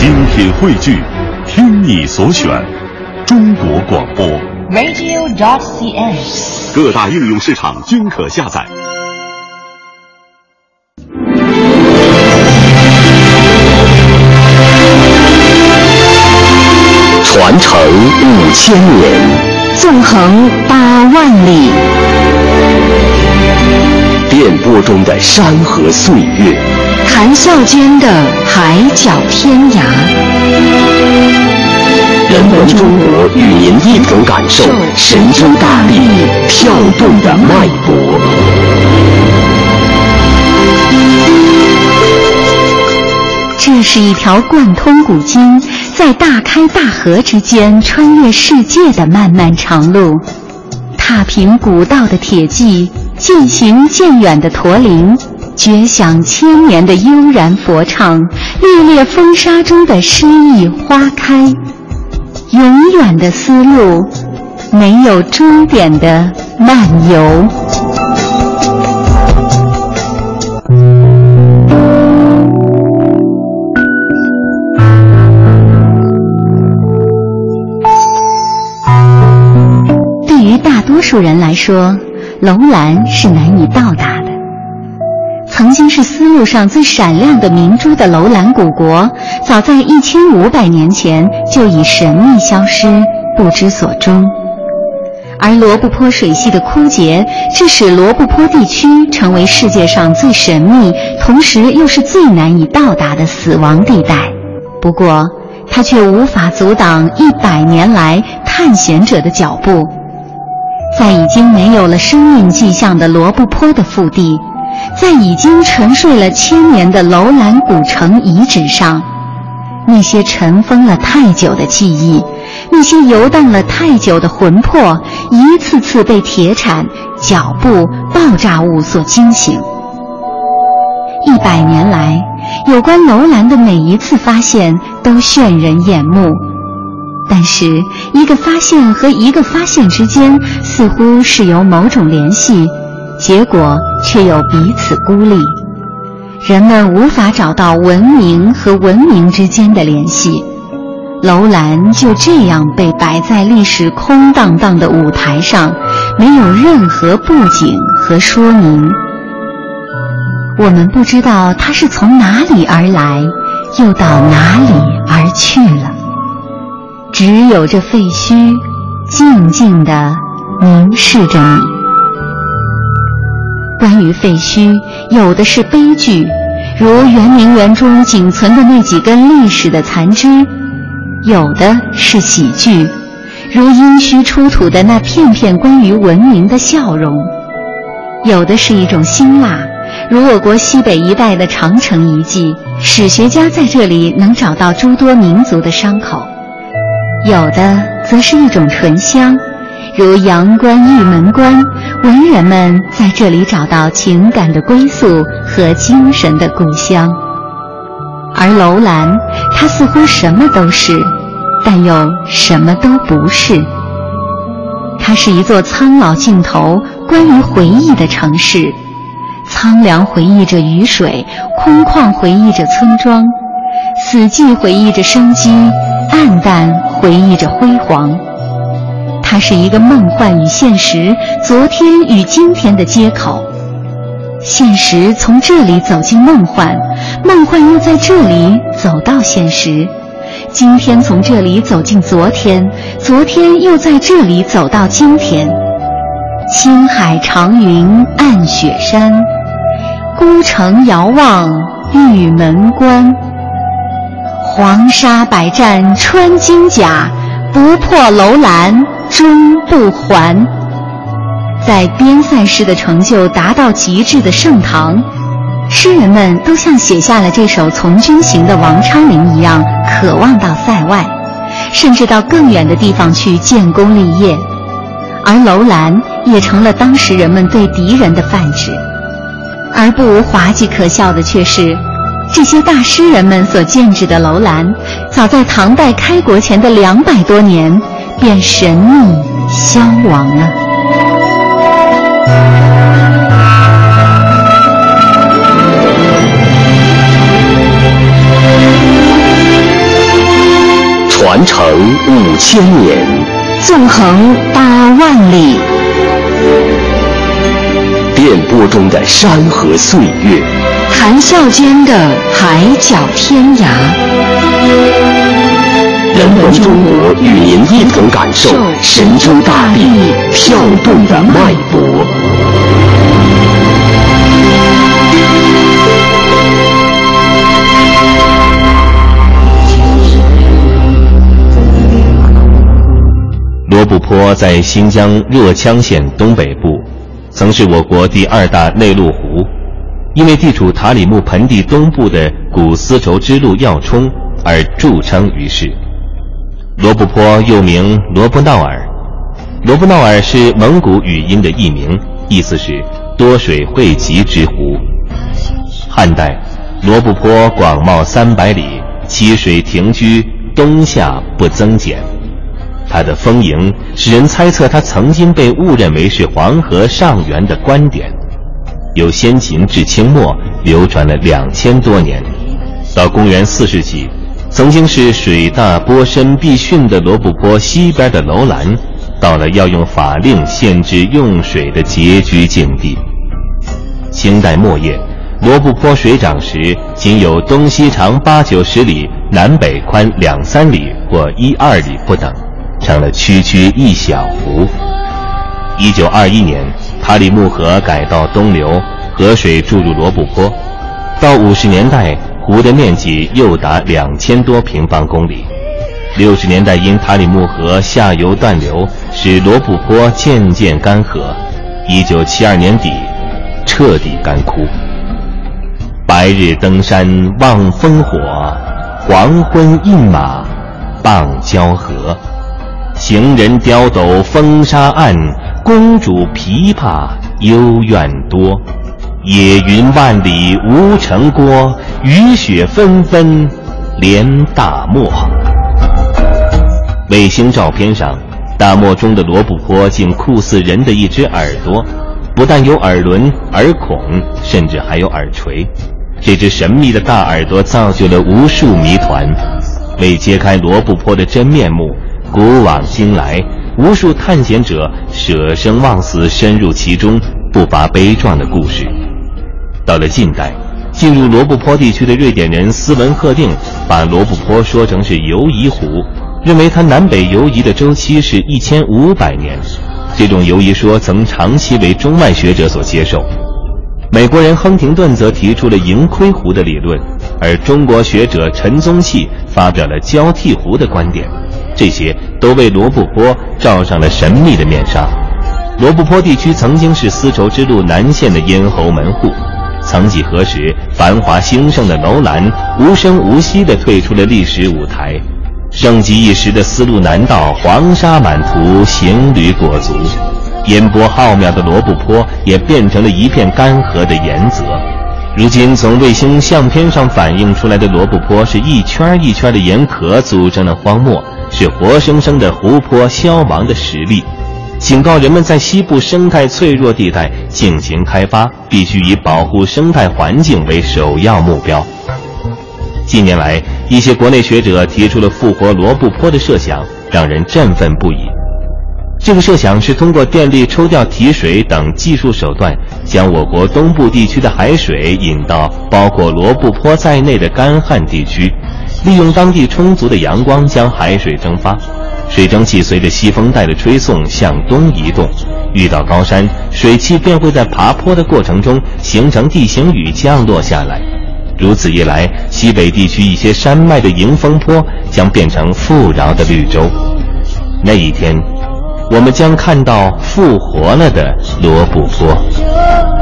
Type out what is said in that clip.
精品汇聚，听你所选，中国广播。radio.cn。各大应用市场均可下载。传承五千年，纵横八万里，电波中的山河岁月，谈笑间的海角天涯。人文中国与您一同感受神州大地跳动的脉搏。这是一条贯通古今，在大开大合之间穿越世界的漫漫长路。踏平古道的铁骑，渐行渐远的驼铃，绝响千年的悠然佛唱，烈烈风沙中的诗意花开。永远的丝路，没有终点的漫游。对于大多数人来说，楼兰是难以到达。曾经是丝路上最闪亮的明珠的楼兰古国，早在一千五百年前就已神秘消失，不知所终。而罗布泊水系的枯竭，致使罗布泊地区成为世界上最神秘，同时又是最难以到达的死亡地带。不过，它却无法阻挡一百年来探险者的脚步。在已经没有了生命迹象的罗布泊的腹地，在已经沉睡了千年的楼兰古城遗址上，那些尘封了太久的记忆，那些游荡了太久的魂魄，一次次被铁铲、脚步、爆炸物所惊醒。一百年来，有关楼兰的每一次发现都炫人眼目。但是，一个发现和一个发现之间似乎是有某种联系，结果却又彼此孤立。人们无法找到文明和文明之间的联系，楼兰就这样被摆在历史空荡荡的舞台上，没有任何布景和说明。我们不知道它是从哪里而来，又到哪里而去了。只有这废墟，静静地凝视着你。关于废墟，有的是悲剧，如圆明园中仅存的那几根历史的残枝；有的是喜剧，如殷墟出土的那片片关于文明的笑容；有的是一种辛辣，如我国西北一带的长城遗迹，史学家在这里能找到诸多民族的伤口。有的则是一种醇香，如阳关、玉门关，文人们在这里找到情感的归宿和精神的故乡。而楼兰，它似乎什么都是，但又什么都不是。它是一座苍老尽头、关于回忆的城市，苍凉回忆着雨水，空旷回忆着村庄，死寂回忆着生机。暗淡回忆着辉煌，它是一个梦幻与现实、昨天与今天的接口。现实从这里走进梦幻，梦幻又在这里走到现实。今天从这里走进昨天，昨天又在这里走到今天。青海长云暗雪山，孤城遥望玉门关。黄沙百战穿金甲，不破楼兰终不还。在边塞诗的成就达到极致的盛唐，诗人们都像写下了这首从军行的王昌龄一样，渴望到塞外，甚至到更远的地方去建功立业。而楼兰也成了当时人们对敌人的泛指。而不无滑稽可笑的却是。这些大诗人们所建制的楼兰，早在唐代开国前的两百多年，便神秘消亡了。传承五千年，纵横八万里，电波中的山河岁月，谈笑间的海角天涯。人文中国与您一同感受神州大地跳动的脉搏。罗布泊在新疆若羌县东北部，曾是我国第二大内陆湖，因为地处塔里木盆地东部的古丝绸之路要冲而著称于世。罗布泊又名罗布闹尔，罗布闹尔是蒙古语音的译名，意思是多水汇集之湖。汉代，罗布泊广袤三百里，其水停居，冬夏不增减。它的丰盈使人猜测，它曾经被误认为是黄河上源的观点。由先秦至清末流传了两千多年，到公元四世纪，曾经是水大波深必汛的罗布泊西边的楼兰，到了要用法令限制用水的拮据境地。清代末叶，罗布泊水涨时仅有东西长八九十里，南北宽两三里或一二里不等。成了区区一小湖。一九二一年，塔里木河改道东流，河水注入罗布泊。到五十年代，湖的面积又达两千多平方公里。六十年代因塔里木河下游断流，使罗布泊渐渐干涸。一九七二年底，彻底干枯。白日登山望烽火，黄昏饮马傍交河。行人刁斗风沙暗，公主琵琶幽怨多。野云万里无城郭，雨雪纷纷连大漠。卫星照片上，大漠中的罗布泊竟酷似人的一只耳朵，不但有耳轮、耳孔，甚至还有耳垂。这只神秘的大耳朵造就了无数谜团。为揭开罗布泊的真面目。古往今来，无数探险者舍生忘死深入其中，不乏悲壮的故事。到了近代，进入罗布泊地区的瑞典人斯文赫定把罗布泊说成是游移湖，认为它南北游移的周期是一千五百年。这种游移说曾长期为中外学者所接受。美国人亨廷顿则提出了盈亏湖的理论，而中国学者陈宗器发表了交替湖的观点。这些都为罗布泊罩上了神秘的面纱。罗布泊地区曾经是丝绸之路南线的咽喉门户，曾几何时，繁华兴盛的楼兰无声无息地退出了历史舞台。盛极一时的丝路南道黄沙满途，行旅裹足，烟波浩渺的罗布泊也变成了一片干涸的盐泽。如今，从卫星相片上反映出来的罗布泊是一圈一圈的盐壳组成的荒漠。是活生生的湖泊消亡的实例，警告人们在西部生态脆弱地带进行开发，必须以保护生态环境为首要目标。近年来，一些国内学者提出了复活罗布泊的设想，让人振奋不已。这个设想是通过电力抽调提水等技术手段，将我国东部地区的海水引到包括罗布泊在内的干旱地区。利用当地充足的阳光将海水蒸发，水蒸气随着西风带的吹送向东移动，遇到高山，水汽便会在爬坡的过程中形成地形雨降落下来。如此一来，西北地区一些山脉的迎风坡将变成富饶的绿洲。那一天，我们将看到复活了的罗布泊。